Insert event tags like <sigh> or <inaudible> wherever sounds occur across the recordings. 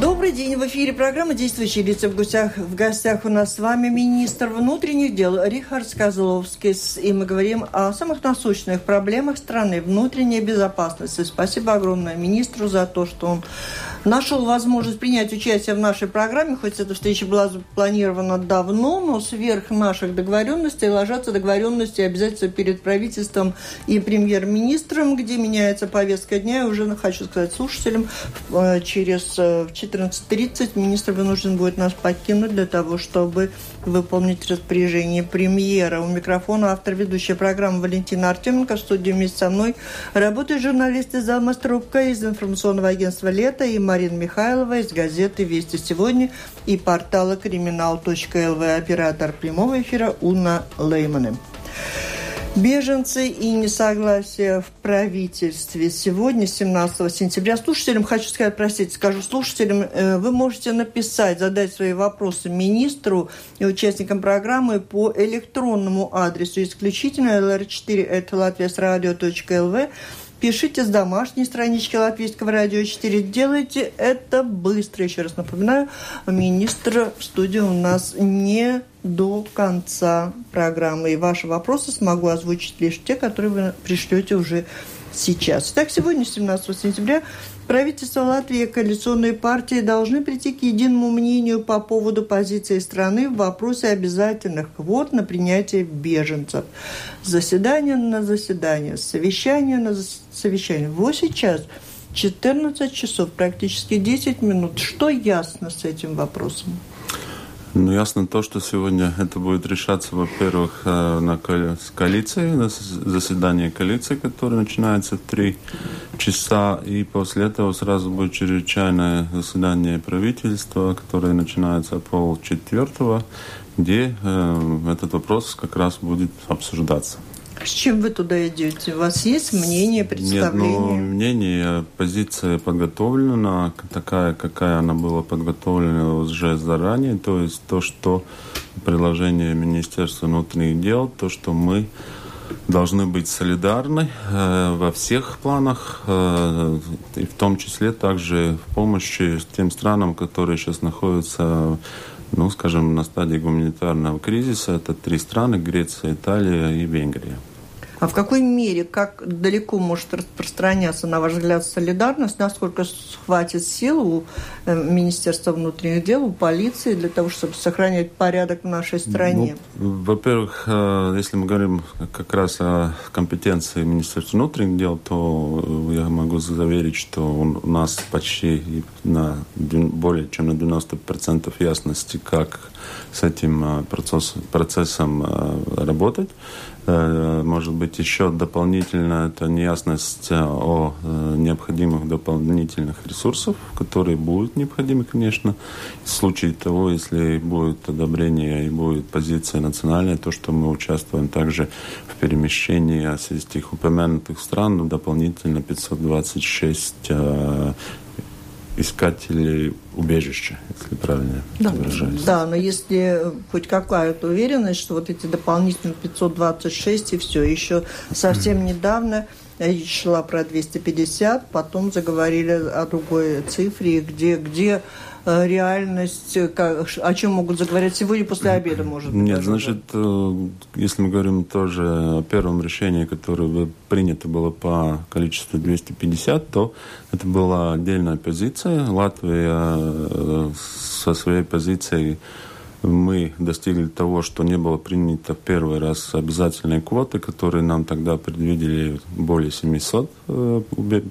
Добрый день. В эфире программа «Действующие лица» в гостях. В гостях у нас с вами министр внутренних дел Рихард Сказловский. И мы говорим о самых насущных проблемах страны, внутренней безопасности. Спасибо огромное министру за то, что он нашел возможность принять участие в нашей программе, хоть эта встреча была запланирована давно, но сверх наших договоренностей ложатся договоренности обязательства перед правительством и премьер-министром, где меняется повестка дня. И уже хочу сказать слушателям, э, через 14.30 э, министр вынужден будет нас покинуть для того, чтобы выполнить распоряжение премьера. У микрофона автор ведущей программы Валентина Артеменко. В студии вместе со мной работают журналисты Залма Струбка из информационного агентства «Лето» и Марина Михайлова из газеты «Вести сегодня» и портала криминал.лв. Оператор прямого эфира Уна Леймане. Беженцы и несогласие в правительстве. Сегодня, 17 сентября, слушателям хочу сказать, простите, скажу слушателям, э, вы можете написать, задать свои вопросы министру и участникам программы по электронному адресу исключительно lr4 это латвиясрадио.лв Пишите с домашней странички Латвийского радио 4. Делайте это быстро. Еще раз напоминаю, министр в студии у нас не до конца программы. И ваши вопросы смогу озвучить лишь те, которые вы пришлете уже сейчас. Итак, сегодня, 17 сентября, правительство Латвии и коалиционные партии должны прийти к единому мнению по поводу позиции страны в вопросе обязательных квот на принятие беженцев. Заседание на заседание, совещание на совещание. Вот сейчас 14 часов, практически 10 минут. Что ясно с этим вопросом? Ну, ясно то, что сегодня это будет решаться, во-первых, э, на коалиции, на заседании коалиции, которое начинается в три часа, и после этого сразу будет чрезвычайное заседание правительства, которое начинается пол четвертого, где э, этот вопрос как раз будет обсуждаться. С чем вы туда идете? У вас есть мнение, представление? Нет, ну, мнение, позиция подготовлена, такая, какая она была подготовлена уже заранее. То есть то, что предложение Министерства внутренних дел, то, что мы должны быть солидарны э, во всех планах, э, и в том числе также в помощи тем странам, которые сейчас находятся ну, скажем, на стадии гуманитарного кризиса. Это три страны – Греция, Италия и Венгрия. А в какой мере, как далеко может распространяться, на ваш взгляд, солидарность, насколько хватит сил у э, Министерства внутренних дел, у полиции для того, чтобы сохранять порядок в нашей стране? Ну, во-первых, э, если мы говорим как раз о компетенции Министерства внутренних дел, то э, я могу заверить, что у нас почти на более чем на 90% ясности, как с этим процессом, процессом работать. Э, может быть, еще дополнительно это неясность э, о э, необходимых дополнительных ресурсах, которые будут необходимы, конечно, в случае того, если будет одобрение и будет позиция национальная, то, что мы участвуем также в перемещении этих упомянутых стран, дополнительно 526 искателей убежища, если правильно да, выражаюсь. Да, но если хоть какая-то уверенность, что вот эти дополнительные 526 и все, еще совсем недавно шла про 250, потом заговорили о другой цифре, где, где реальность, э, о чем могут заговорить сегодня после обеда, может быть? Нет, значит, э, если мы говорим тоже о первом решении, которое принято было по количеству 250, то это была отдельная позиция. Латвия со своей позицией мы достигли того, что не было принято первый раз обязательные квоты, которые нам тогда предвидели более 700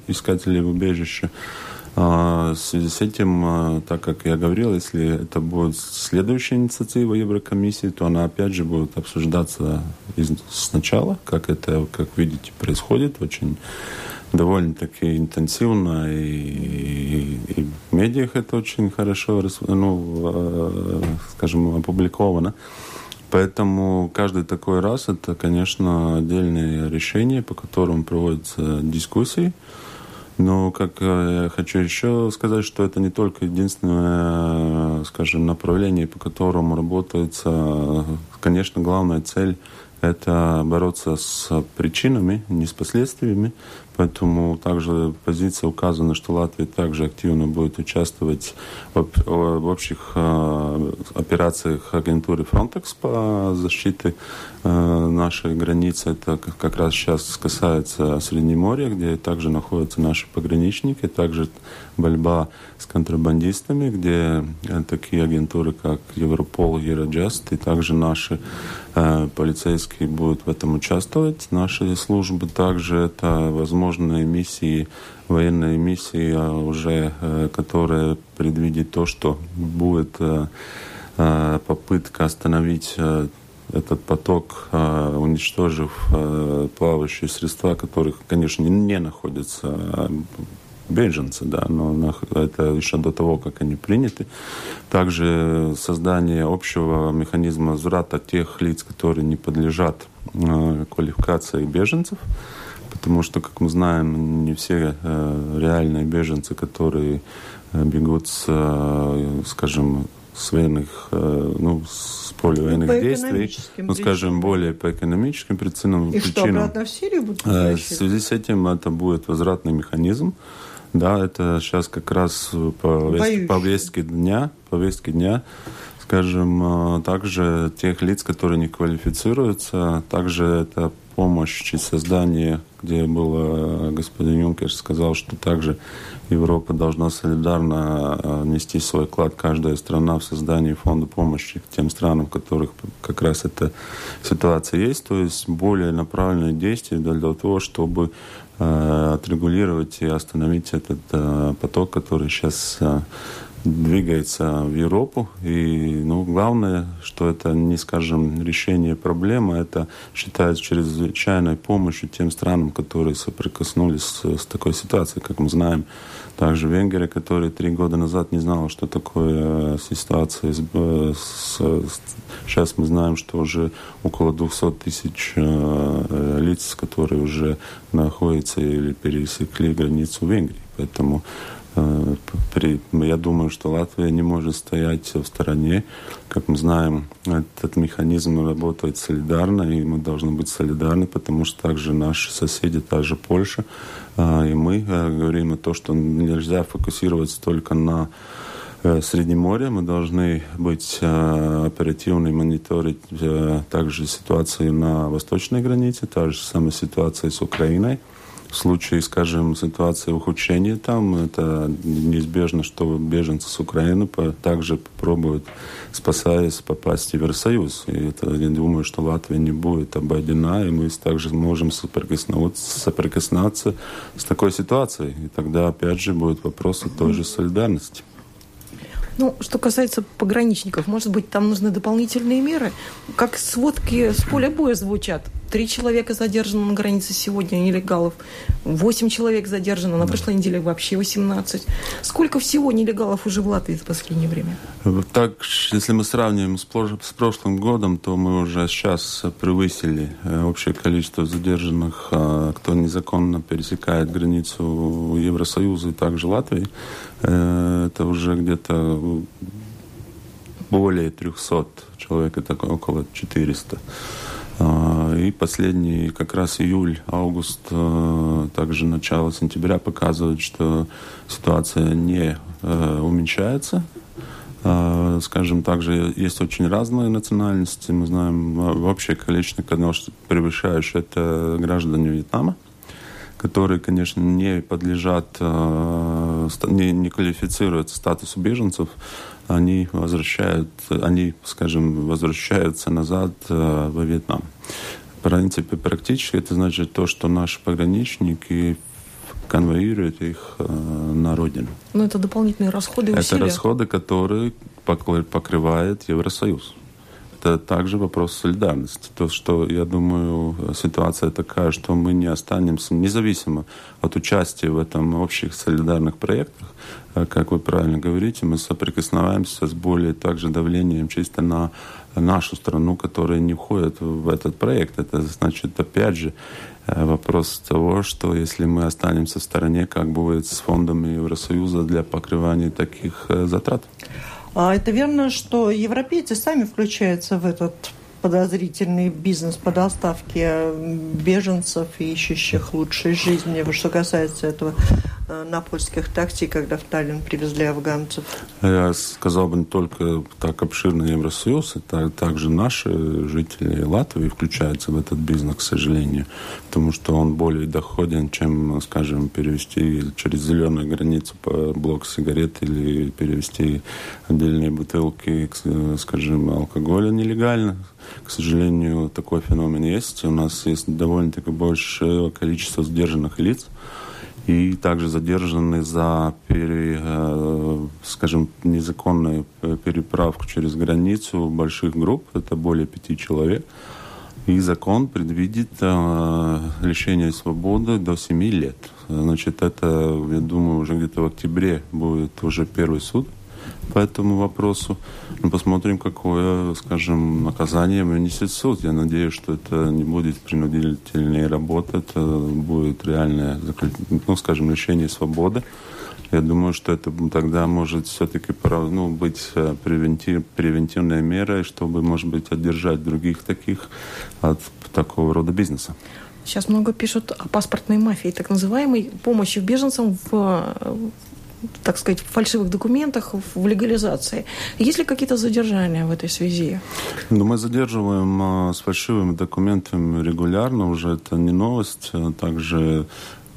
искателей убежища. А, в связи с этим, а, так как я говорил, если это будет следующая инициатива Еврокомиссии, то она опять же будет обсуждаться сначала, как это, как видите, происходит очень довольно-таки интенсивно, и, и, и в медиах это очень хорошо, ну, а, скажем, опубликовано. Поэтому каждый такой раз это, конечно, отдельное решение, по которому проводятся дискуссии. Но как э, я хочу еще сказать, что это не только единственное, скажем, направление, по которому работается. Конечно, главная цель это бороться с причинами, не с последствиями. Поэтому также позиция указана, что Латвия также активно будет участвовать в, общих э, операциях агентуры Frontex по защите э, нашей границы. Это как раз сейчас касается Среднеморья, где также находятся наши пограничники, также борьба с контрабандистами, где э, такие агентуры, как Европол, Евроджаст, и также наши полицейские будут в этом участвовать. Наши службы также это возможные миссии, военные миссии, а уже э, которые предвидят то, что будет э, э, попытка остановить э, этот поток, э, уничтожив э, плавающие средства, которых, конечно, не находятся беженцы, да, но это еще до того, как они приняты. Также создание общего механизма возврата тех лиц, которые не подлежат э, квалификации беженцев, потому что, как мы знаем, не все э, реальные беженцы, которые э, бегут с, скажем, с военных, ну, с поля военных по действий, ну, скажем, более по экономическим причинам. И причинам. что, обратно в Сирию будут В связи с этим это будет возвратный механизм, да, это сейчас как раз по повестке дня, повестке дня, скажем, э, также тех лиц, которые не квалифицируются, также это помощь через создание, где был господин Юнкер сказал, что также Европа должна солидарно э, нести свой вклад, каждая страна в создании фонда помощи тем странам, в которых как раз эта ситуация есть, то есть более направленные действия для того, чтобы Э, отрегулировать и остановить этот э, поток, который сейчас э, двигается в Европу. И ну, главное, что это не, скажем, решение проблемы, это считается чрезвычайной помощью тем странам, которые соприкоснулись с, с такой ситуацией, как мы знаем. Также Венгрия, которая три года назад не знала, что такое ситуация. С, с, с, сейчас мы знаем, что уже около 200 тысяч э, лиц, которые уже находятся или пересекли границу Венгрии. Поэтому Э, при, я думаю, что Латвия не может стоять в стороне. Как мы знаем, этот механизм работает солидарно, и мы должны быть солидарны, потому что также наши соседи, та же Польша, э, и мы э, говорим о том, что нельзя фокусироваться только на Среднеморье. Мы должны быть оперативны, мониторить также ситуацию на восточной границе, та же самая ситуация с Украиной. В случае, скажем, ситуации ухудшения там, это неизбежно, что беженцы с Украины также попробуют, спасаясь, попасть в Евросоюз. И это, я думаю, что Латвия не будет обойдена, и мы также можем соприкоснуться, соприкоснуться с такой ситуацией. И тогда, опять же, будет вопрос о той же солидарности. Ну, что касается пограничников, может быть, там нужны дополнительные меры? Как сводки с поля боя звучат? Три человека задержано на границе сегодня, нелегалов. Восемь человек задержано. На прошлой неделе вообще 18. Сколько всего нелегалов уже в Латвии за последнее время? Так, если мы сравниваем с, с прошлым годом, то мы уже сейчас превысили э, общее количество задержанных, а, кто незаконно пересекает границу Евросоюза и также Латвии. Э, это уже где-то более 300 человек, это около 400. А, и последний как раз июль, август, а, также начало сентября показывает, что ситуация не а, уменьшается. Скажем, также есть очень разные национальности. Мы знаем общее количество, конечно, превышающее это граждане Вьетнама которые, конечно, не подлежат, не, не квалифицируют статусу беженцев, они возвращают, они, скажем, возвращаются назад э, во Вьетнам. В принципе, практически это значит то, что наши пограничники конвоируют их э, на родину. Но это дополнительные расходы и. Это расходы, которые покрывает Евросоюз это также вопрос солидарности. То, что, я думаю, ситуация такая, что мы не останемся, независимо от участия в этом общих солидарных проектах, а, как вы правильно говорите, мы соприкосноваемся с более также давлением чисто на нашу страну, которая не входит в этот проект. Это значит, опять же, э, вопрос того, что если мы останемся в стороне, как будет с фондами Евросоюза для покрывания таких э, затрат. А это верно, что европейцы сами включаются в этот подозрительный бизнес по доставке беженцев, ищущих лучшей жизни. Что касается этого Э, на польских такси, когда в Таллин привезли афганцев? Я сказал бы не только так обширный Евросоюз, это также наши жители Латвии включаются в этот бизнес, к сожалению, потому что он более доходен, чем, скажем, перевести через зеленую границу блок сигарет или перевести отдельные бутылки, скажем, алкоголя нелегально. К сожалению, такой феномен есть. У нас есть довольно-таки большее количество сдержанных лиц, и также задержаны за, пере, э, скажем, незаконную переправку через границу больших групп, это более пяти человек. И закон предвидит э, лишение свободы до 7 лет. Значит, это, я думаю, уже где-то в октябре будет уже первый суд по этому вопросу. Ну, посмотрим, какое, скажем, наказание вынесет суд. Я надеюсь, что это не будет принудительная работа, это будет реальное, ну, скажем, лишение свободы. Я думаю, что это тогда может все-таки ну, быть э, превентив, превентивной мерой, чтобы, может быть, отдержать других таких от такого рода бизнеса. Сейчас много пишут о паспортной мафии, так называемой помощи беженцам в так сказать, в фальшивых документах, в легализации. Есть ли какие-то задержания в этой связи? Ну, мы задерживаем а, с фальшивыми документами регулярно, уже это не новость. А также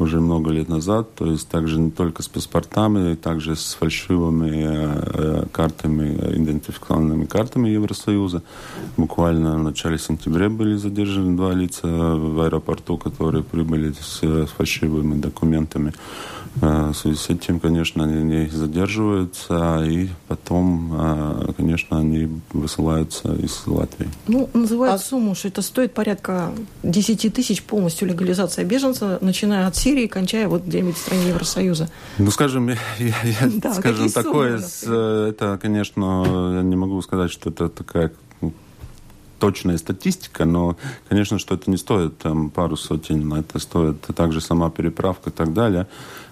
уже много лет назад, то есть также не только с паспортами, также с фальшивыми э, картами, идентификационными картами Евросоюза. Буквально в начале сентября были задержаны два лица в аэропорту, которые прибыли с, с фальшивыми документами. Э, в связи с этим, конечно, они не задерживаются, и потом, э, конечно, они высылаются из Латвии. Ну, называют а... сумму, что это стоит порядка 10 тысяч полностью легализация беженца, начиная от Сирии, кончая вот где-нибудь в стране Евросоюза. Ну, скажем, я, я, <laughs> да, скажем, такое, суммы, это, конечно, я не могу сказать, что это такая точная статистика, но, конечно, что это не стоит там, пару сотен, это стоит также сама переправка и так далее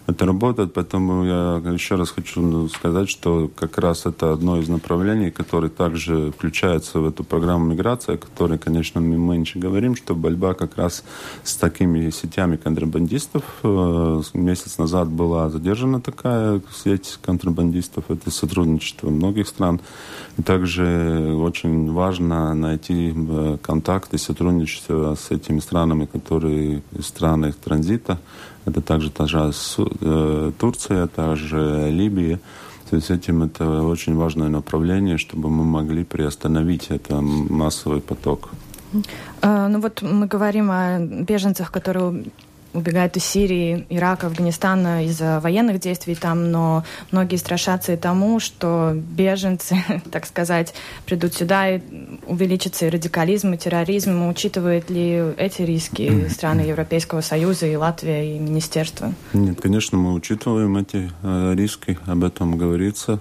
это работает, поэтому я еще раз хочу сказать, что как раз это одно из направлений, которое также включается в эту программу миграции, о которой, конечно, мы меньше говорим, что борьба как раз с такими сетями контрабандистов. Э, месяц назад была задержана такая сеть контрабандистов, это сотрудничество многих стран. И также очень важно найти э, контакты, сотрудничество с этими странами, которые страны транзита, это также та же э, Турция, та же Либия. То есть этим это очень важное направление, чтобы мы могли приостановить этот массовый поток. А, ну вот мы говорим о беженцах, которые убегают из Сирии, Ирака, Афганистана из-за военных действий там, но многие страшатся и тому, что беженцы, <laughs> так сказать, придут сюда и увеличится и радикализм, и терроризм. Учитывают ли эти риски страны Европейского Союза и Латвия, и Министерство? Нет, конечно, мы учитываем эти э, риски, об этом говорится.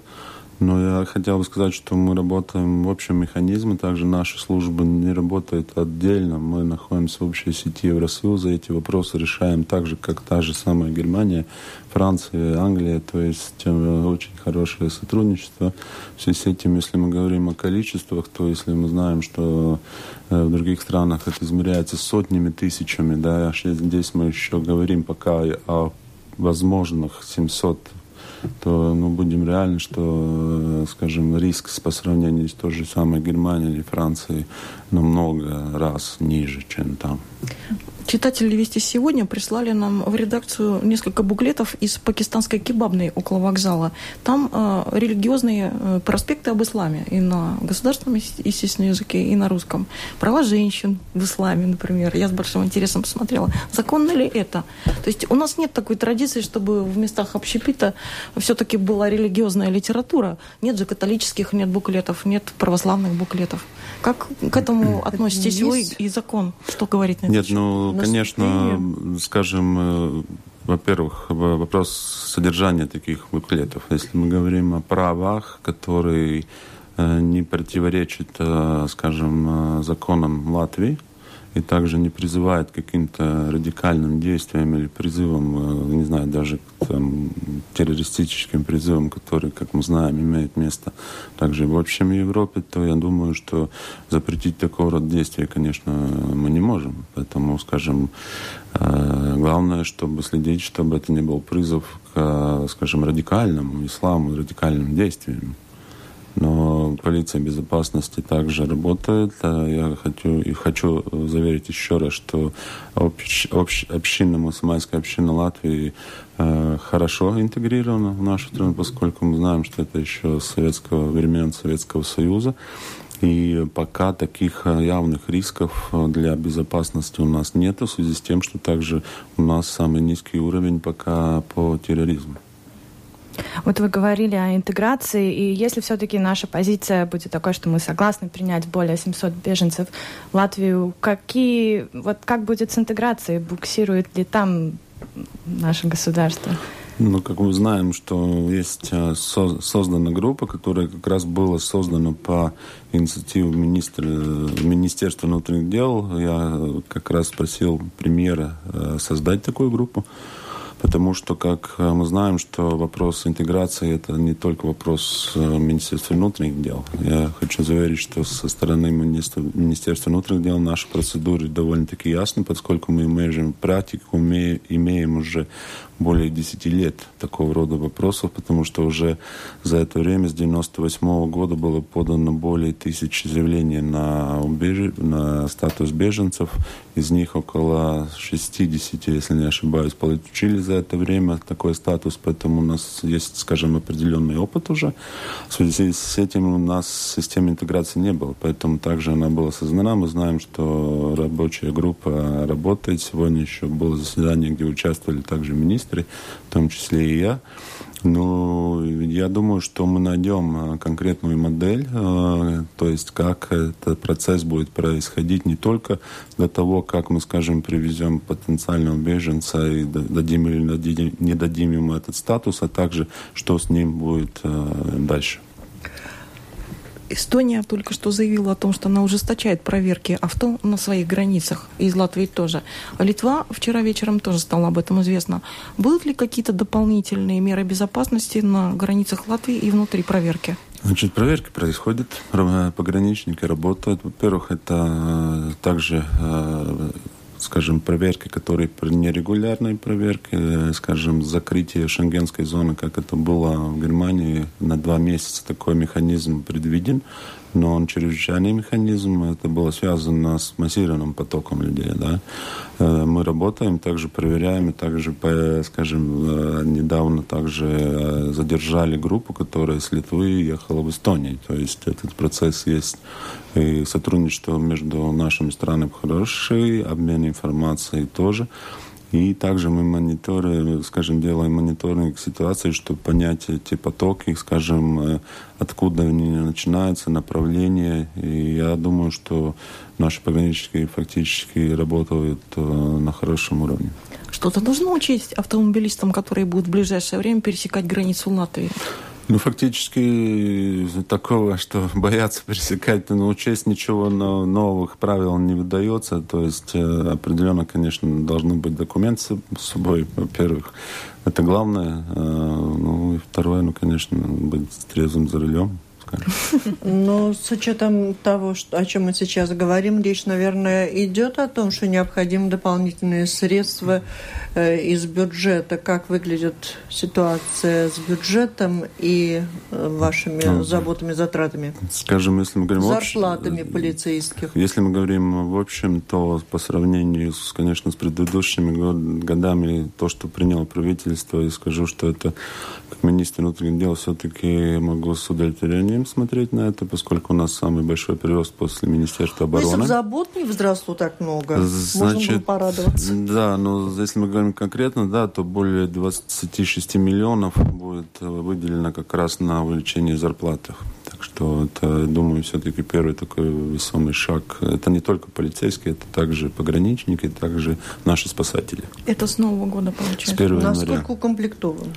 Но я хотел бы сказать, что мы работаем в общем механизме, также наша служба не работает отдельно, мы находимся в общей сети Евросоюза, эти вопросы решаем так же, как та же самая Германия, Франция, Англия, то есть э, очень хорошее сотрудничество. В связи с этим, если мы говорим о количествах, то если мы знаем, что э, в других странах это измеряется сотнями, тысячами, да, здесь мы еще говорим пока о возможных 700 то ну, будем реальны, что, скажем, риск по сравнению с той же самой Германией или Францией намного раз ниже, чем там. Читатели «Вести сегодня» прислали нам в редакцию несколько буклетов из пакистанской кебабной около вокзала. Там э, религиозные э, проспекты об исламе и на государственном, естественно, языке, и на русском. Права женщин в исламе, например. Я с большим интересом посмотрела. Законно ли это? То есть у нас нет такой традиции, чтобы в местах общепита все-таки была религиозная литература. Нет же католических, нет буклетов, нет православных буклетов. Как к этому относитесь вы и закон? Что говорит на Нет, ну, конечно, скажем, э, во-первых, вопрос содержания таких буклетов. Если мы говорим о правах, которые э, не противоречат, э, скажем, законам Латвии, и также не призывает к каким-то радикальным действиям или призывам, не знаю, даже к там, террористическим призывам, которые, как мы знаем, имеют место также в общем Европе, то я думаю, что запретить такого рода действия, конечно, мы не можем. Поэтому, скажем, главное, чтобы следить, чтобы это не был призыв к, скажем, радикальному исламу, радикальным действиям. Но полиция безопасности также работает. Я хочу, и хочу заверить еще раз, что общ, общ, община, мусульманская община Латвии э, хорошо интегрирована в нашу страну, поскольку мы знаем, что это еще с советского времен Советского Союза. И пока таких явных рисков для безопасности у нас нет, в связи с тем, что также у нас самый низкий уровень пока по терроризму. Вот вы говорили о интеграции, и если все-таки наша позиция будет такой, что мы согласны принять более 700 беженцев в Латвию, какие, вот как будет с интеграцией? Буксирует ли там наше государство? Ну, как мы знаем, что есть э, создана группа, которая как раз была создана по инициативе министра, Министерства внутренних дел. Я как раз просил премьера э, создать такую группу потому что, как э, мы знаем, что вопрос интеграции это не только вопрос э, Министерства внутренних дел. Я хочу заверить, что со стороны Министерства, внутренних дел наши процедуры довольно-таки ясны, поскольку мы имеем практику, мы имеем уже более 10 лет такого рода вопросов, потому что уже за это время, с 98 -го года, было подано более тысячи заявлений на, убеж... на статус беженцев. Из них около 60, если не ошибаюсь, получили за это время такой статус, поэтому у нас есть, скажем, определенный опыт уже. В связи с этим у нас системы интеграции не было, поэтому также она была создана. Мы знаем, что рабочая группа работает. Сегодня еще было заседание, где участвовали также министры министры, в том числе и я. Ну, я думаю, что мы найдем э, конкретную модель, э, то есть как этот процесс будет происходить не только до того, как мы, скажем, привезем потенциального беженца и дадим или не дадим ему этот статус, а также что с ним будет э, дальше. Эстония только что заявила о том, что она ужесточает проверки авто на своих границах, и из Латвии тоже. А Литва вчера вечером тоже стало об этом известно. Будут ли какие-то дополнительные меры безопасности на границах Латвии и внутри проверки? Значит, проверки происходят, пограничники работают. Во-первых, это э, также э, скажем, проверки, которые нерегулярные проверки, э, скажем, закрытие шенгенской зоны, как это было в Германии, на два месяца такой механизм предвиден но он чрезвычайный механизм. Это было связано с массированным потоком людей. Да? Э, мы работаем, также проверяем, и также, скажем, э, недавно также э, задержали группу, которая с Литвы ехала в Эстонию. То есть этот процесс есть. И сотрудничество между нашими странами хороший, обмен информацией тоже. И также мы мониторим, скажем, делаем мониторинг ситуации, чтобы понять эти потоки, скажем, э, откуда они начинаются, направления. И я думаю, что наши пограничники фактически работают э, на хорошем уровне. Что-то должно учесть автомобилистам, которые будут в ближайшее время пересекать границу Латвии? Ну, фактически такого, что <laughs> бояться пересекать, ну, учесть ничего новых правил не выдается. То есть э, определенно, конечно, должны быть документы с собой, во-первых. Это главное. Э, ну, и второе, ну, конечно, быть трезвым за рулем скажем. Ну, с учетом того, что, о чем мы сейчас говорим, речь, наверное, идет о том, что необходимы дополнительные средства э, из бюджета. Как выглядит ситуация с бюджетом и э, вашими ну, заботами, затратами? Скажем, если мы говорим... Зарплатами общем, полицейских. Если мы говорим в общем, то по сравнению, с, конечно, с предыдущими годами, то, что приняло правительство, я скажу, что это, как министр внутренних дел, все-таки могу с удовлетворением удовлетворением смотреть на это, поскольку у нас самый большой прирост после Министерства обороны. Если бы забот не возросло так много, Значит, можно было порадоваться. Да, но если мы говорим конкретно, да, то более 26 миллионов будет выделено как раз на увеличение зарплаты. Так что это, думаю, все-таки первый такой весомый шаг. Это не только полицейские, это также пограничники, также наши спасатели. Это с Нового года получается? С 1 Насколько укомплектован?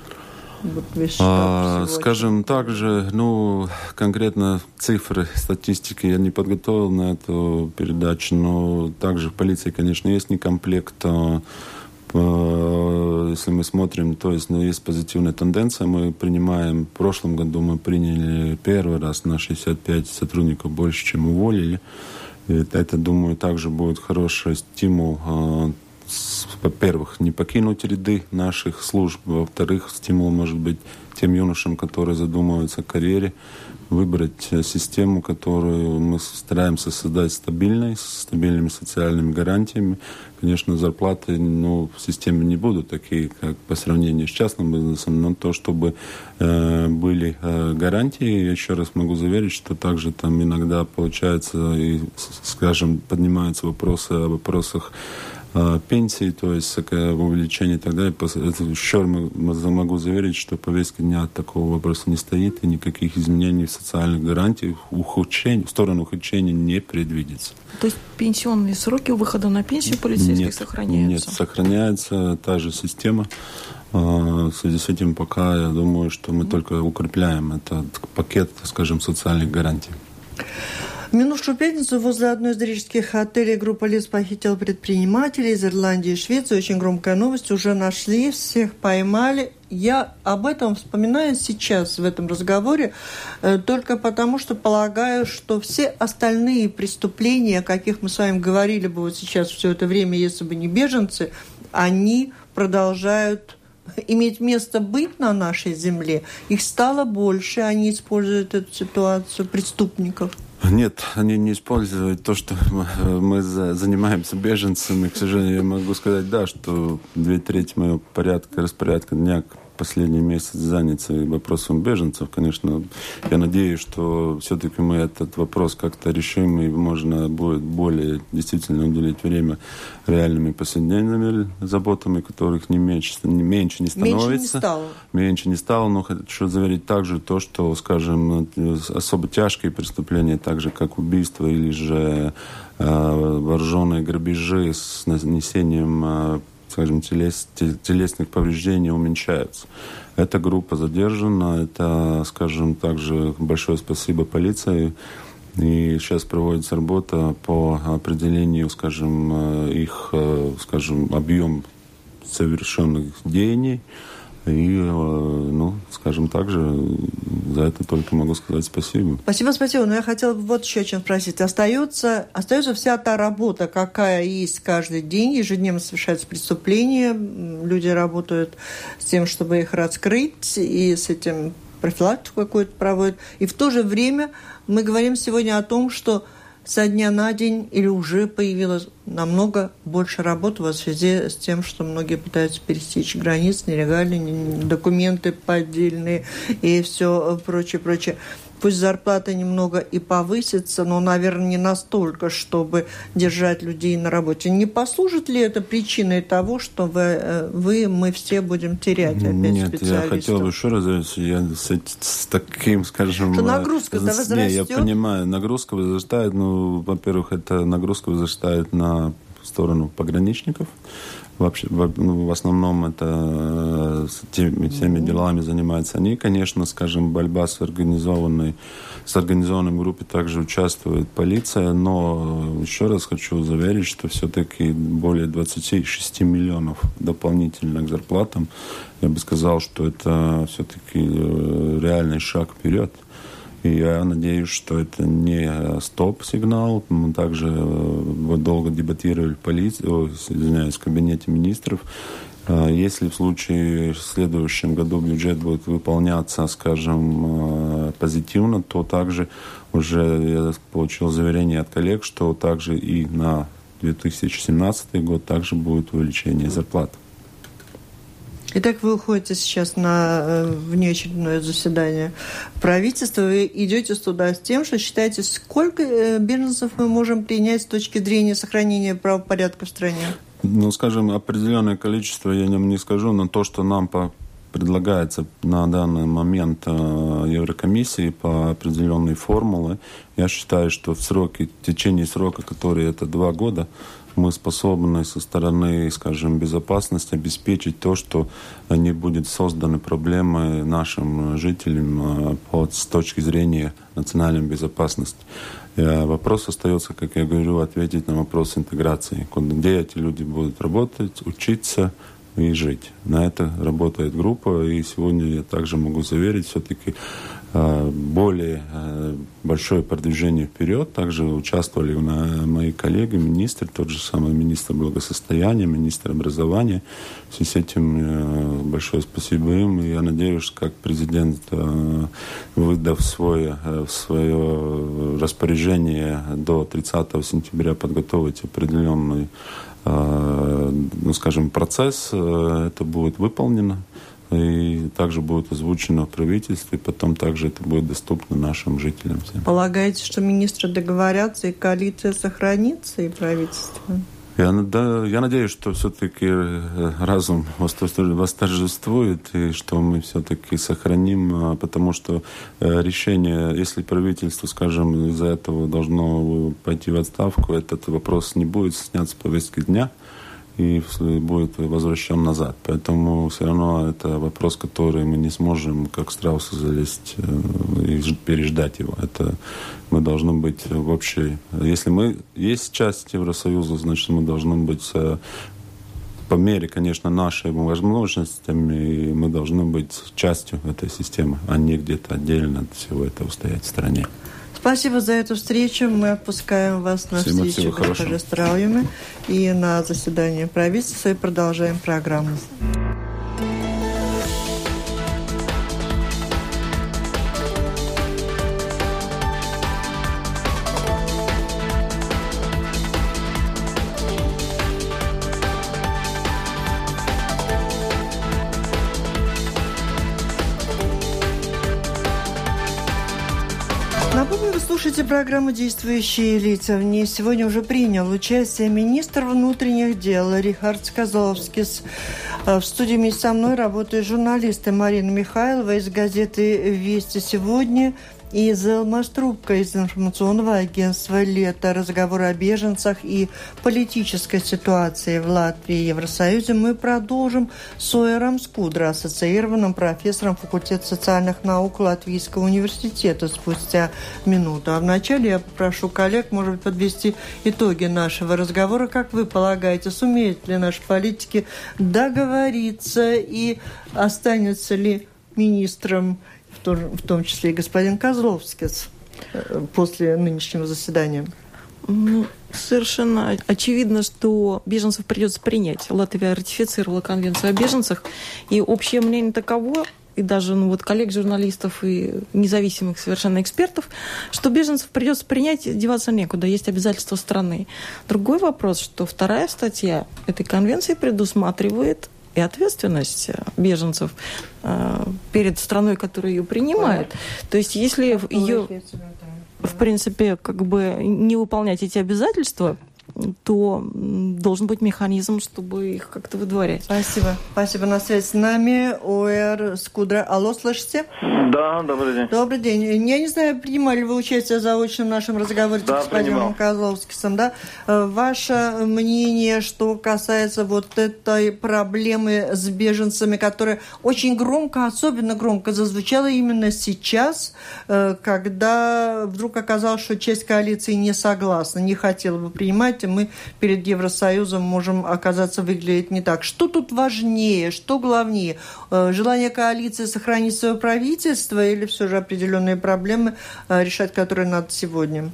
Вот а, скажем так же, ну, конкретно цифры, статистики я не подготовил на эту передачу, но также в полиции, конечно, есть некомплект. А, если мы смотрим, то есть ну, есть позитивная тенденция. Мы принимаем, в прошлом году мы приняли первый раз на 65 сотрудников больше, чем уволили. Это, думаю, также будет хороший стимул а, во-первых, не покинуть ряды наших служб, во-вторых, стимул может быть тем юношам, которые задумываются о карьере, выбрать э, систему, которую мы стараемся создать стабильной, с стабильными социальными гарантиями. Конечно, зарплаты ну, в системе не будут такие, как по сравнению с частным бизнесом, но то, чтобы э, были э, гарантии, я еще раз могу заверить, что также там иногда получается и, скажем, поднимаются вопросы о вопросах пенсии, то есть увеличение и так далее. Еще могу заверить, что повестка дня такого вопроса не стоит, и никаких изменений в социальных гарантиях ухудшений, в сторону ухудшения не предвидится. То есть пенсионные сроки выхода на пенсию полицейских нет, сохраняются? Нет, сохраняется та же система. А, в связи с этим пока я думаю, что мы только укрепляем этот пакет, скажем, социальных гарантий. В минувшую пятницу возле одной из рижских отелей группа лиц похитила предпринимателей из Ирландии и Швеции. Очень громкая новость. Уже нашли, всех поймали. Я об этом вспоминаю сейчас в этом разговоре э, только потому, что полагаю, что все остальные преступления, о каких мы с вами говорили бы вот сейчас все это время, если бы не беженцы, они продолжают иметь место быть на нашей земле. Их стало больше, они используют эту ситуацию преступников. Нет, они не используют то, что мы занимаемся беженцами. К сожалению, я могу сказать, да, что две трети моего порядка, распорядка дня последний месяц заняться вопросом беженцев. Конечно, я надеюсь, что все-таки мы этот вопрос как-то решим, и можно будет более действительно уделить время реальными повседневными заботами, которых не меньше не, меньше не становится. Меньше не стало. Меньше не стало, но хочу заверить также то, что, скажем, особо тяжкие преступления, так же как убийство или же э, вооруженные грабежи с нанесением э, скажем, телес, телесных повреждений уменьшаются. Эта группа задержана, это, скажем, также большое спасибо полиции. И сейчас проводится работа по определению, скажем, э, их, э, скажем, объем совершенных деяний, и, э, ну, скажем так же, за это только могу сказать спасибо. Спасибо, спасибо. Но я хотела бы вот еще чем спросить. Остается, остается вся та работа, какая есть каждый день, ежедневно совершаются преступления, люди работают с тем, чтобы их раскрыть, и с этим профилактику какую-то проводят. И в то же время мы говорим сегодня о том, что со дня на день или уже появилось намного больше работы в связи с тем, что многие пытаются пересечь границы нелегальные, документы поддельные и все прочее, прочее. Пусть зарплата немного и повысится, но, наверное, не настолько, чтобы держать людей на работе. Не послужит ли это причиной того, что вы, э, вы мы все будем терять опять Нет, я хотел бы еще раз я с, с таким, скажем... Что нагрузка да, возрастет? Я понимаю, нагрузка возрастает. Ну, во-первых, это нагрузка возрастает на сторону пограничников. Вообще, в, ну, в основном это э, теми, всеми делами занимаются они. Конечно, скажем, борьба с организованной, с организованной группой также участвует полиция, но еще раз хочу заверить, что все-таки более 26 миллионов дополнительно к зарплатам, я бы сказал, что это все-таки э, реальный шаг вперед. Я надеюсь, что это не стоп-сигнал. Мы также э, долго дебатировали в, полиции, о, извиняюсь, в кабинете министров. А если в случае в следующем году бюджет будет выполняться, скажем, э, позитивно, то также уже я получил заверение от коллег, что также и на 2017 год также будет увеличение зарплат. Итак, вы уходите сейчас на э, внеочередное заседание правительства. Вы идете туда с тем, что считаете, сколько э, беженцев мы можем принять с точки зрения сохранения правопорядка в стране? Ну, скажем, определенное количество я не скажу, но то, что нам по предлагается на данный момент Еврокомиссии по определенной формуле. Я считаю, что в сроке, в течение срока, который это два года, мы способны со стороны, скажем, безопасности обеспечить то, что не будет созданы проблемы нашим жителям под, с точки зрения национальной безопасности. Э, вопрос остается, как я говорю, ответить на вопрос интеграции, где эти люди будут работать, учиться и жить. На это работает группа, и сегодня я также могу заверить, все-таки Э, более э, большое продвижение вперед. Также участвовали мои коллеги, министры, тот же самый министр благосостояния, министр образования. В связи с этим э, большое спасибо им. И я надеюсь, как президент, выдав свое, свое распоряжение до 30 сентября подготовить определенный ну, скажем, процесс, это будет выполнено и также будет озвучено в правительстве, потом также это будет доступно нашим жителям. Всем. Полагаете, что министры договорятся, и коалиция сохранится, и правительство? Я, да, я надеюсь, что все-таки э, разум восторжествует, и что мы все-таки сохраним, а, потому что э, решение, если правительство, скажем, из-за этого должно пойти в отставку, этот вопрос не будет снят с повестки дня и будет возвращен назад. Поэтому все равно это вопрос, который мы не сможем, как страусы, залезть э, и переждать его. Это мы должны быть в общей... Если мы есть часть Евросоюза, значит, мы должны быть э, по мере, конечно, нашей возможностями, мы должны быть частью этой системы, а не где-то отдельно от всего этого стоять в стране. Спасибо за эту встречу. Мы отпускаем вас на всего, встречу госпожи Страуюме и на заседание правительства и продолжаем программу. Программу «Действующие лица». В ней сегодня уже принял участие министр внутренних дел Рихард Сказовский. Э, в студии вместе со мной работают журналисты Марина Михайлова из газеты «Вести сегодня», и Зелмаш Трубка из информационного агентства «Лето». Разговор о беженцах и политической ситуации в Латвии и Евросоюзе мы продолжим с Оэром Скудро, ассоциированным профессором факультета социальных наук Латвийского университета спустя минуту. А вначале я попрошу коллег, может быть, подвести итоги нашего разговора. Как вы полагаете, сумеют ли наши политики договориться и останется ли министром в том числе и господин Козловский э, после нынешнего заседания? Ну, совершенно очевидно, что беженцев придется принять. Латвия ратифицировала конвенцию о беженцах, и общее мнение таково, и даже ну, вот коллег журналистов и независимых совершенно экспертов, что беженцев придется принять, деваться некуда, есть обязательства страны. Другой вопрос, что вторая статья этой конвенции предусматривает и ответственность э, беженцев э, перед страной, которая ее принимает. То есть, если ее, в принципе, как бы не выполнять эти обязательства, то должен быть механизм, чтобы их как-то выдворять. Спасибо. Спасибо. На связи с нами ОР Скудра. Алло, слышите? Да, добрый день. Добрый день. Я не знаю, принимали вы участие в заочном нашем разговоре да, с господином Козловским, да? Э, ваше мнение, что касается вот этой проблемы с беженцами, которая очень громко, особенно громко зазвучала именно сейчас, э, когда вдруг оказалось, что часть коалиции не согласна, не хотела бы принимать мы перед Евросоюзом можем оказаться выглядеть не так. Что тут важнее, что главнее? Э, желание коалиции сохранить свое правительство или все же определенные проблемы, э, решать которые надо сегодня?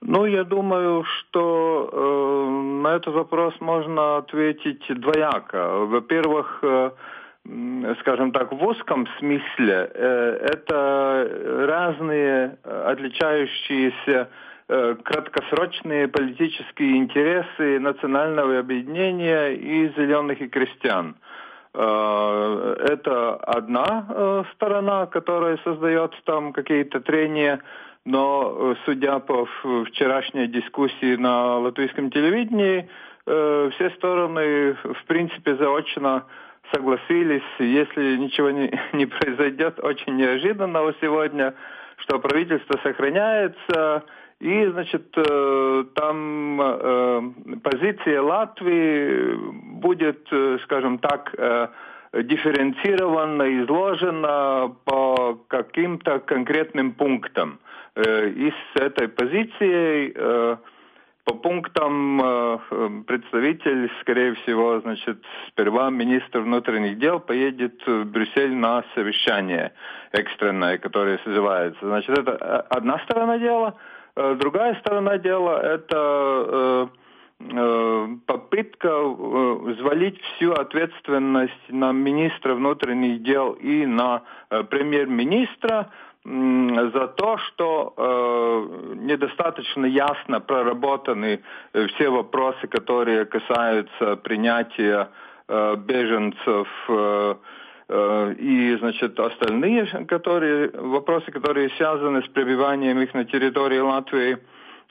Ну, я думаю, что э, на этот вопрос можно ответить двояко. Во-первых, э, скажем так, в узком смысле э, это разные отличающиеся краткосрочные политические интересы национального объединения и зеленых и крестьян. Э, это одна э, сторона, которая создает там какие-то трения, но судя по вчерашней дискуссии на латвийском телевидении, все стороны, в принципе, заочно согласились, если ничего не <laughs> произойдет очень неожиданного сегодня, что правительство сохраняется, и, значит, э, там э, позиция Латвии будет, э, скажем так, дифференцированно изложена по каким-то конкретным пунктам. И с этой позицией по пунктам представитель, скорее всего, значит, сперва министр внутренних дел поедет в Брюссель на совещание экстренное, которое созывается. Значит, это одна сторона дела – другая сторона дела – это э, э, попытка взвалить всю ответственность на министра внутренних дел и на премьер-министра за то, что э, недостаточно ясно проработаны все вопросы, которые касаются принятия э, беженцев э, Э, и, значит, остальные которые, вопросы, которые связаны с пребыванием их на территории Латвии,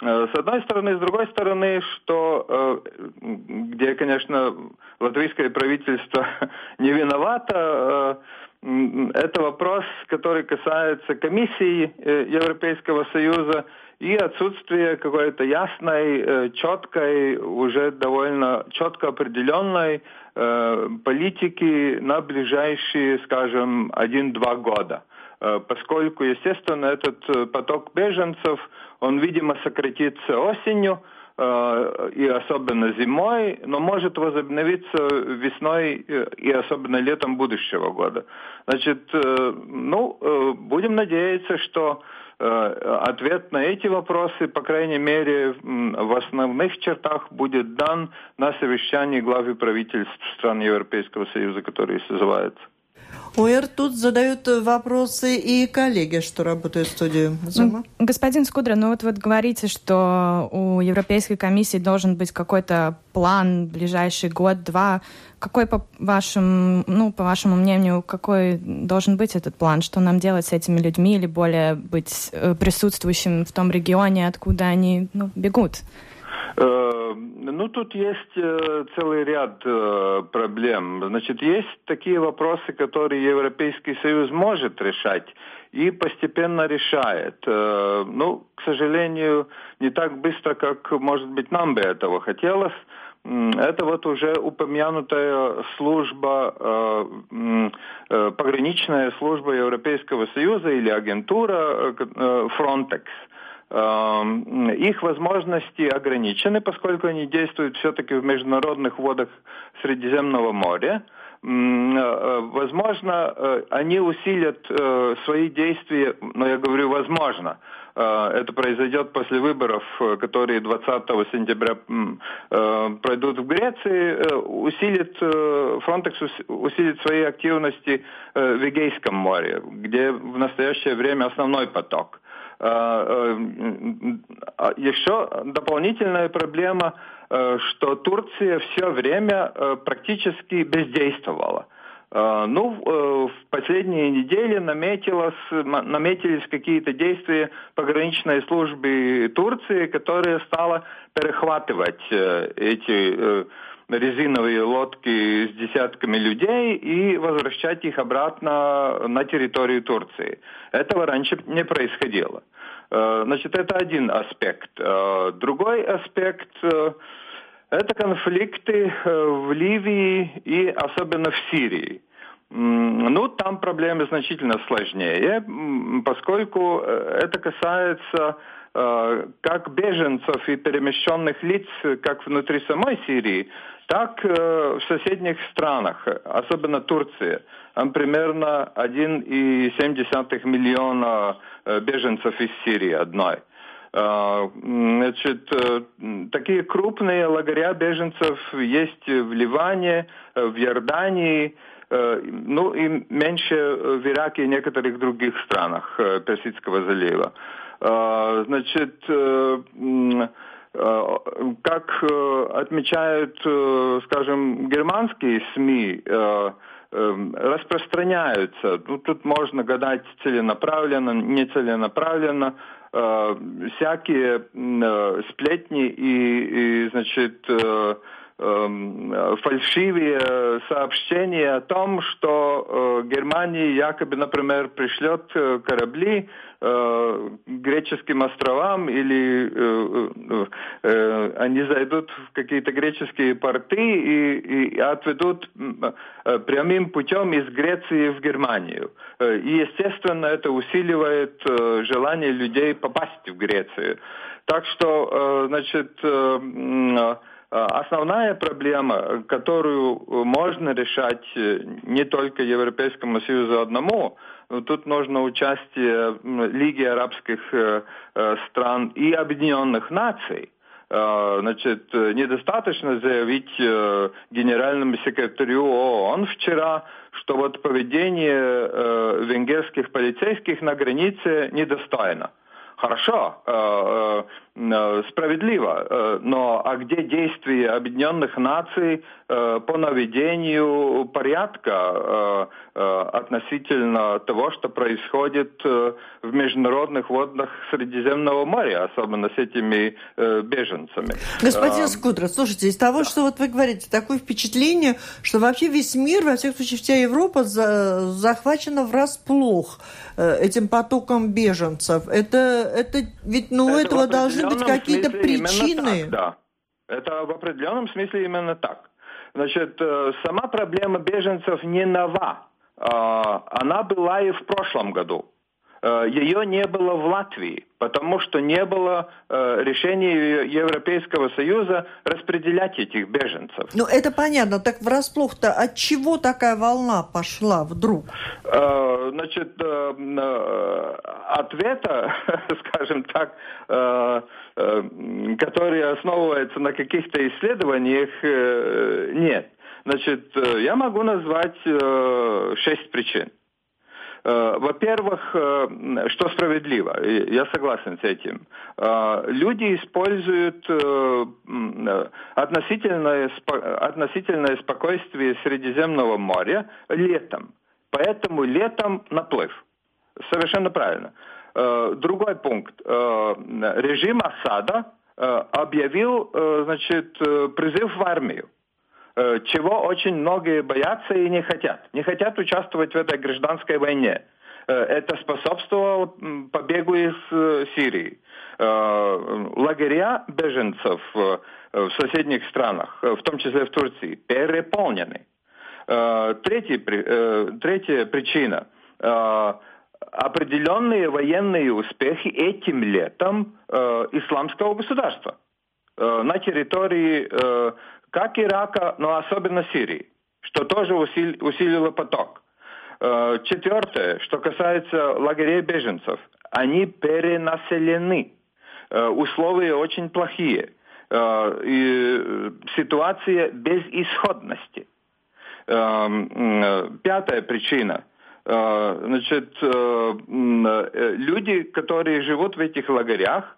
э, с одной стороны, с другой стороны, что э, где, конечно, латвийское правительство <laughs> не виновато, это вопрос, который касается комиссии Европейского Союза и отсутствие какой-то ясной, четкой, уже довольно четко определенной Э, политики на ближайшие, скажем, один-два года. Э, поскольку, естественно, этот э, поток беженцев, он, видимо, сократится осенью, и особенно зимой, но может возобновиться весной и особенно летом будущего года. Значит, ну, будем надеяться, что Э, ответ на эти вопросы, по крайней мере, в основных чертах будет дан на совещании главы правительств стран Европейского Союза, которые созываются. ОР тут задают вопросы и коллеги, что работают в студии. Зума. Господин Скудра, ну вот вы говорите, что у Европейской комиссии должен быть какой-то план ближайший год-два. Какой, по вашему, ну, по вашему мнению, какой должен быть этот план? Что нам делать с этими людьми или более быть э, присутствующим в том регионе, откуда они ну, бегут? Э, ну, тут есть э, целый ряд э, проблем. Значит, есть такие вопросы, которые Европейский Союз может решать и постепенно решает. Ну, к сожалению, не так быстро, как, может быть, нам бы этого хотелось. Это вот уже упомянутая служба, пограничная служба Европейского Союза или агентура Frontex – их возможности ограничены, поскольку они действуют все-таки в международных водах Средиземного моря. Э, возможно, э, они усилят э, свои действия, но я говорю возможно, это произойдет после выборов, которые 20 сентября пройдут в Греции, усилит, Frontex усилит свои активности в Эгейском море, где в настоящее время основной поток. А, э, а еще дополнительная проблема, э, что Турция все время э, практически бездействовала. Ну, в последние недели наметилось, наметились какие-то действия пограничной службы Турции, которая стала перехватывать эти резиновые лодки с десятками людей и возвращать их обратно на территорию Турции. Этого раньше не происходило. Э, значит, это один аспект. Э, другой аспект э, – это конфликты в Ливии и особенно в Сирии. Ну, там проблемы значительно сложнее, поскольку это касается как беженцев и перемещенных лиц как внутри самой Сирии, так в соседних странах, особенно Турции. Примерно 1,7 миллиона беженцев из Сирии одной. Значит, такие крупные лагеря беженцев есть в Ливане, в Иордании, ну и меньше в Ираке и некоторых других странах Персидского залива. Значит, как отмечают, скажем, германские СМИ, распространяются. Ну, тут можно гадать целенаправленно, нецеленаправленно. Всякие сплетни и, и значит, э, фальшивые сообщения о том, что э, Германия якобы, например, пришлет э, корабли э, греческим островам или э, э, э, они зайдут в какие-то греческие порты и, и отведут э, прямым путем из Греции в Германию. Э, и, естественно, это усиливает э, желание людей попасть в Грецию. Так что, э, значит, э, э, основная проблема, которую можно решать не только Европейскому Союзу одному, тут нужно участие Лиги арабских стран и Объединенных Наций. Значит, недостаточно заявить генеральному секретарю ООН вчера, что вот поведение венгерских полицейских на границе недостойно хорошо, э, э, справедливо, э, но а где действия Объединенных Наций по наведению порядка относительно того, что происходит в международных водах Средиземного моря, особенно с этими беженцами. Господин Скутро, слушайте, из того, да. что вот вы говорите, такое впечатление, что вообще весь мир, во всяком случае вся Европа захвачена врасплох этим потоком беженцев. Это это ведь, ну, это этого должны быть какие-то причины. Так, да. Это в определенном смысле именно так. Значит, э, сама проблема беженцев не нова. А, она была и в прошлом году. Э, ее не было в Латвии, потому что не было э, решения Европейского Союза распределять этих беженцев. Ну, это понятно. Так врасплох-то от чего такая волна пошла вдруг? Э, значит, ответа, <laughs> скажем так, который основывается на каких-то исследованиях, нет. Значит, я могу назвать шесть причин. Э, во-первых, э, что справедливо, я согласен с этим. Э, люди используют относительное, относительное спокойствие Средиземного моря летом. Поэтому летом наплыв. Совершенно правильно. Другой пункт. Режим Асада объявил значит, призыв в армию. Э, чего очень многие боятся и не хотят. Не хотят участвовать в этой гражданской войне. Э, это способствовало побегу из э, Сирии. Лагеря беженцев в соседних странах, в том числе в Турции, переполнены. Третья, третья причина определенные военные успехи этим летом исламского государства на территории как Ирака, но особенно Сирии, что тоже усилило поток. Э, четвертое, что касается лагерей беженцев, они перенаселены. Э, условия очень плохие. Э, и ситуация безысходности. Пятая причина – Значит, люди, которые живут в этих лагерях,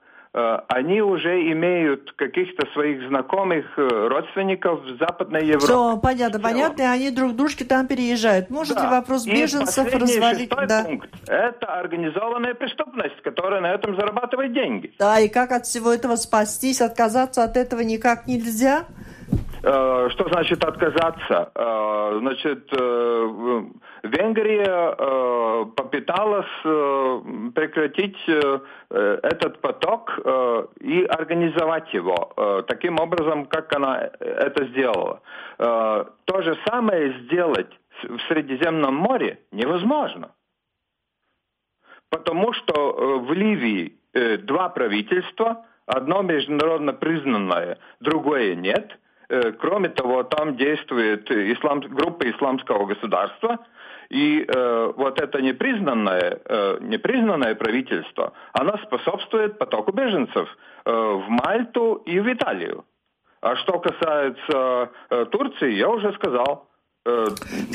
они уже имеют каких-то своих знакомых э, родственников в Западной Европе. Все, понятно, понятно, и они друг дружки там переезжают. Может да. ли вопрос беженцев и развалить? Да. пункт – это организованная преступность, которая на этом зарабатывает деньги. Да, и как от всего этого спастись, отказаться от этого никак нельзя? Э, что значит отказаться? Э, значит, э, Венгрия попыталась прекратить этот поток и организовать его таким образом, как она это сделала. То же самое сделать в Средиземном море невозможно. Потому что в Ливии два правительства, одно международно признанное, другое нет – Э, кроме того, там действует ислам, группа исламского государства, и э, вот это непризнанное, э, непризнанное правительство, оно способствует потоку беженцев э, в Мальту и в Италию. А что касается э, Турции, я уже сказал, Э,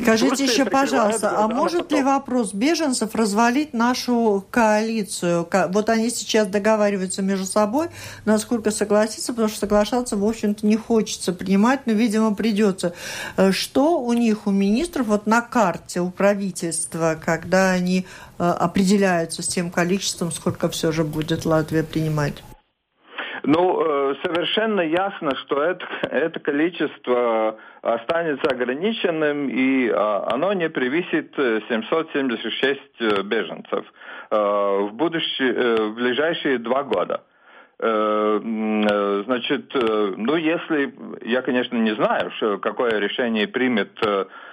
Скажите еще, пожалуйста, а может ли вопрос беженцев развалить нашу коалицию? Вот они сейчас договариваются между собой, насколько согласиться, потому что соглашаться, в общем-то, не хочется принимать, но, видимо, придется. Э, что у них, у министров, вот на карте, у правительства, когда они э, определяются с тем количеством, сколько все же будет Латвия принимать? Ну, совершенно ясно, что это, это количество останется ограниченным, и оно не превысит 776 беженцев в, будущие, в ближайшие два года. Э, э, значит, э, ну если, я, конечно, не знаю, какое решение примет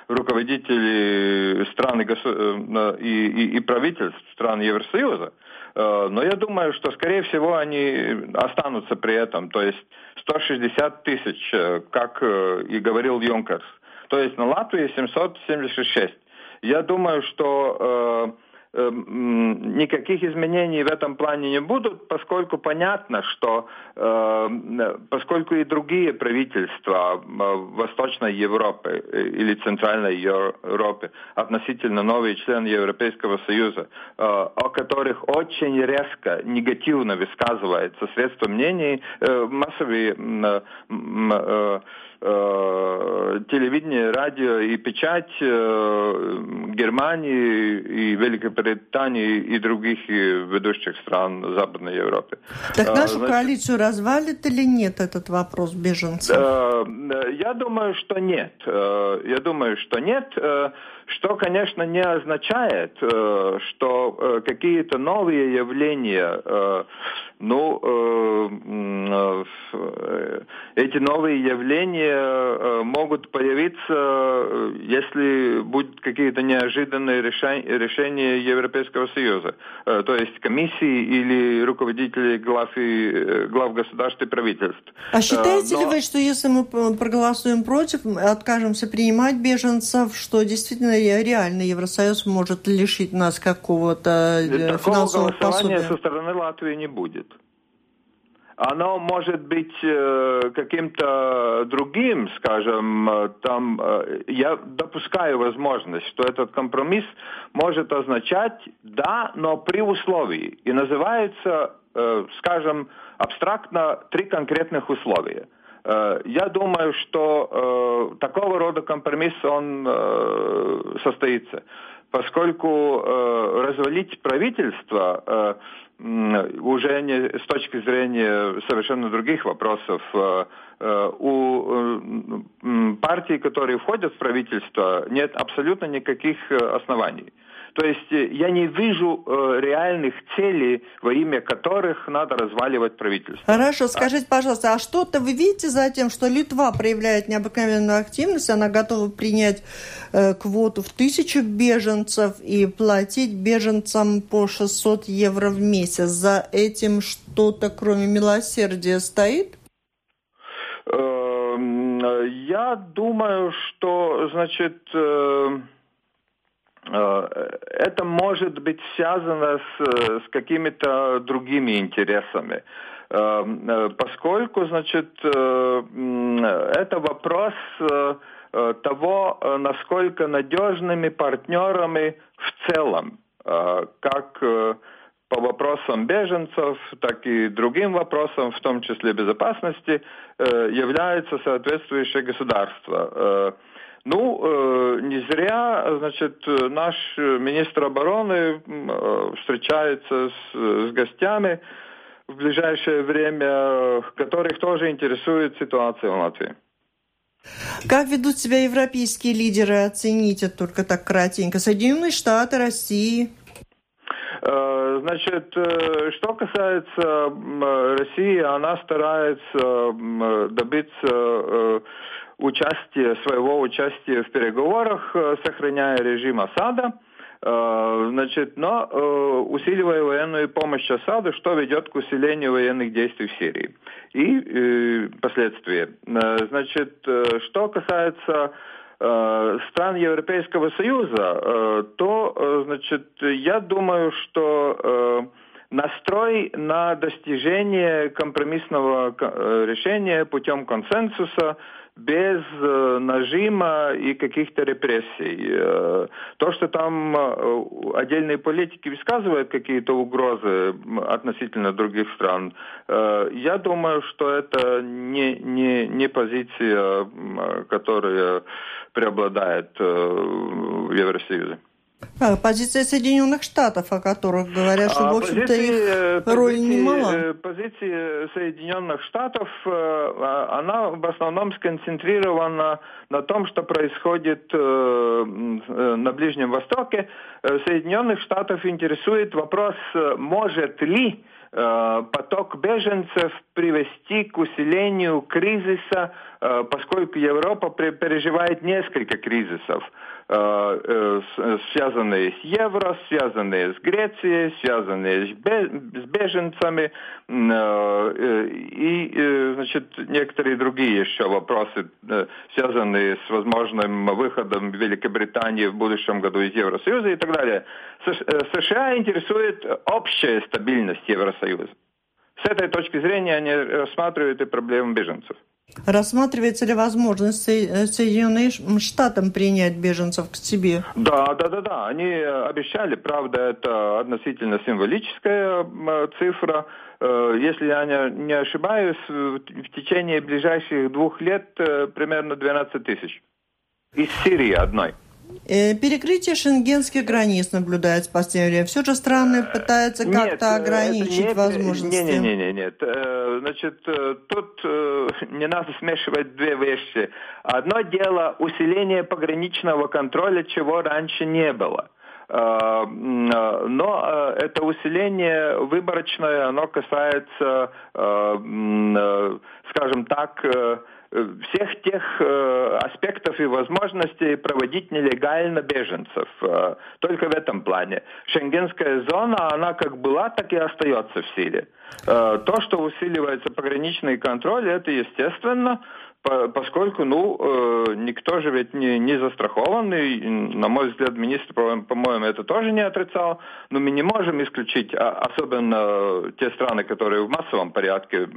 руководители стран и, и, и правительств стран Евросоюза, но я думаю, что, скорее всего, они останутся при этом, то есть 160 тысяч, как и говорил Юнкерс, то есть на Латвии 776. Я думаю, что никаких изменений в этом плане не будут, поскольку понятно, что э, поскольку и другие правительства э, Восточной Европы э, или Центральной Европы относительно новые члены Европейского Союза, о которых очень резко негативно высказывается средства мнений, массовые Э, телевидение, радио и печать э, Германии и Великобритании и других ведущих стран Западной Европы. Так э, нашу Значит, коалицию развалит или нет этот вопрос беженцев? Я думаю, что нет. Я думаю, что нет. Что, конечно, не означает, что какие-то новые явления ну, э, э, эти новые явления э, могут появиться, если будут какие-то неожиданные решения Европейского Союза, то есть комиссии или руководители глав, и, глав государств и правительств. А считаете Но... ли вы, что если мы проголосуем против, откажемся принимать беженцев, что действительно реально Евросоюз может лишить нас какого-то финансового пособия? со стороны Латвии не будет оно может быть э, каким-то другим, скажем, э, там, э, я допускаю возможность, что этот компромисс может означать «да, но при условии». И называется, скажем, абстрактно три конкретных условия. Я думаю, что такого рода компромисс, он состоится поскольку э, развалить правительство э, уже не с точки зрения совершенно других вопросов. Э, э, у э, партий, которые входят в правительство, нет абсолютно никаких оснований. То есть я не вижу реальных целей, во имя которых надо разваливать правительство. Хорошо, скажите, пожалуйста, а что-то вы видите за тем, что Литва проявляет необыкновенную активность, она готова принять э, квоту в тысячу беженцев и платить беженцам по 600 евро в месяц. За этим что-то, кроме милосердия, стоит? Эм, я думаю, что, значит, э, Э, это может быть связано с, с какими-то другими интересами. Э, э, поскольку, значит, это вопрос того, насколько надежными партнерами в целом, как по вопросам беженцев, так и другим вопросам, в том числе безопасности, является соответствующее государство. Ну, э, не зря, значит, наш министр обороны э, встречается с, с гостями в ближайшее время, которых тоже интересует ситуация в Латвии. Как ведут себя европейские лидеры? Оцените только так кратенько. Соединенные Штаты, России. Э, значит, что касается России, она старается добиться участие, своего участия в переговорах, э, сохраняя режим осада, э, значит, но э, усиливая военную помощь Асаду, что ведет к усилению военных действий в Сирии. И последствия. Значит, что касается стран Европейского Союза, то, значит, я думаю, что настрой на достижение компромиссного решения путем консенсуса – без э, нажима и каких-то репрессий. Э, то, что там э, отдельные политики высказывают какие-то угрозы относительно других стран, я думаю, что это не, не, не позиция, которая преобладает в Евросоюзе. А, позиция Соединенных Штатов, о которых говорят, что, в а, общем-то, их э, роль позиции, немала. Э, позиция Соединенных Штатов, э, а, она в основном сконцентрирована на том, что происходит на Ближнем Востоке. Соединенных Штатов интересует вопрос, может ли поток беженцев привести к усилению кризиса, поскольку Европа переживает несколько кризисов. Э, э, связанные с евро, связанные с Грецией, связанные с беженцами э, и значит, некоторые другие еще вопросы, связанные с возможным выходом Великобритании в будущем году из Евросоюза и так далее. США интересует общая стабильность Евросоюза. С этой точки зрения они рассматривают и проблему беженцев. Рассматривается ли возможность э, Соединенным Штатам принять беженцев к себе? Да, да, да, да. Они обещали, правда, это относительно символическая цифра. Э, если я не ошибаюсь, в течение ближайших двух лет э, примерно 12 тысяч. Из Сирии одной. Э, перекрытие шенгенских границ наблюдается в последнее время. Все же страны пытаются как-то ограничить не, возможности. Нет, нет, нет, нет. Значит, э, тут э, не надо смешивать две вещи. Одно дело усиление пограничного контроля, чего раньше не было. Но это усиление выборочное, оно касается, скажем так, всех тех э, аспектов и возможностей проводить нелегально беженцев. Э, только в этом плане. Шенгенская зона, она как была, так и остается в силе. Э, то, что усиливается пограничный контроль, это естественно поскольку, ну, э, никто же ведь не, не застрахован, и, на мой взгляд, министр, по-моему, это тоже не отрицал, но мы не можем исключить, а, особенно те страны, которые в массовом порядке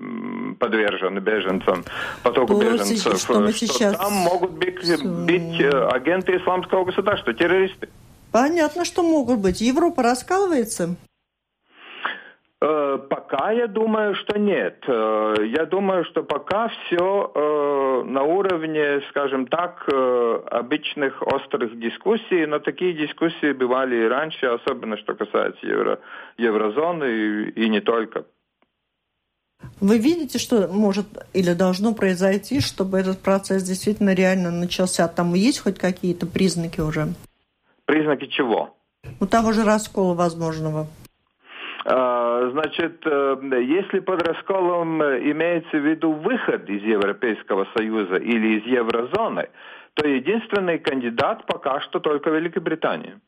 подвержены беженцам, потоку то, беженцев, что, что там могут быть, быть э, агенты исламского государства, террористы. Понятно, что могут быть. Европа раскалывается? Э, пока я думаю, что нет. Э, я думаю, что пока все э, на уровне, скажем так, обычных острых дискуссий, но такие дискуссии бывали и раньше, особенно что касается евро, еврозоны и, и не только. Вы видите, что может или должно произойти, чтобы этот процесс действительно реально начался? Там есть хоть какие-то признаки уже? Признаки чего? Ну, того же раскола возможного. А, значит, э, если под расколом имеется в виду выход из Европейского Союза или из еврозоны, то единственный кандидат пока что только Великобритания.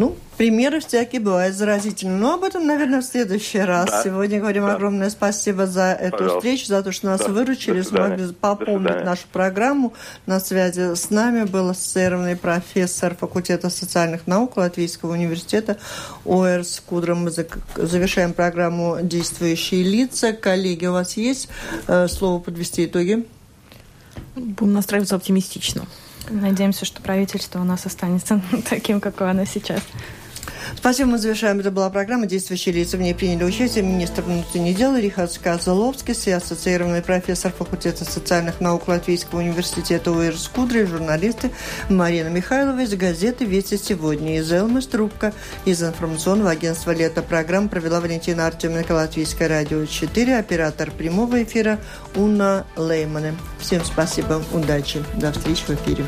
Ну, примеры всякие бывают заразительные. Но об этом, наверное, в следующий раз. Да. Сегодня говорим да. огромное спасибо за эту Пожалуйста. встречу, за то, что нас да. выручили, смогли пополнить нашу программу. На связи с нами был ассоциированный профессор факультета социальных наук Латвийского университета ОРС Кудра. Мы завершаем программу «Действующие лица». Коллеги, у вас есть э, слово подвести итоги? Будем настраиваться оптимистично. Надеемся, что правительство у нас останется <laughs> таким, какое оно сейчас. Спасибо, мы завершаем. Это была программа «Действующие лица». В ней приняли участие министр внутренних дел Рихард Сказаловский, ассоциированный профессор факультета социальных наук Латвийского университета УИР Скудри, журналисты Марина Михайлова из газеты «Вести сегодня», из Элмы Трубка, из информационного агентства «Лето». Программу провела Валентина Артеменко, Латвийское радио 4, оператор прямого эфира Уна Леймане. Всем спасибо, удачи, до встречи в эфире.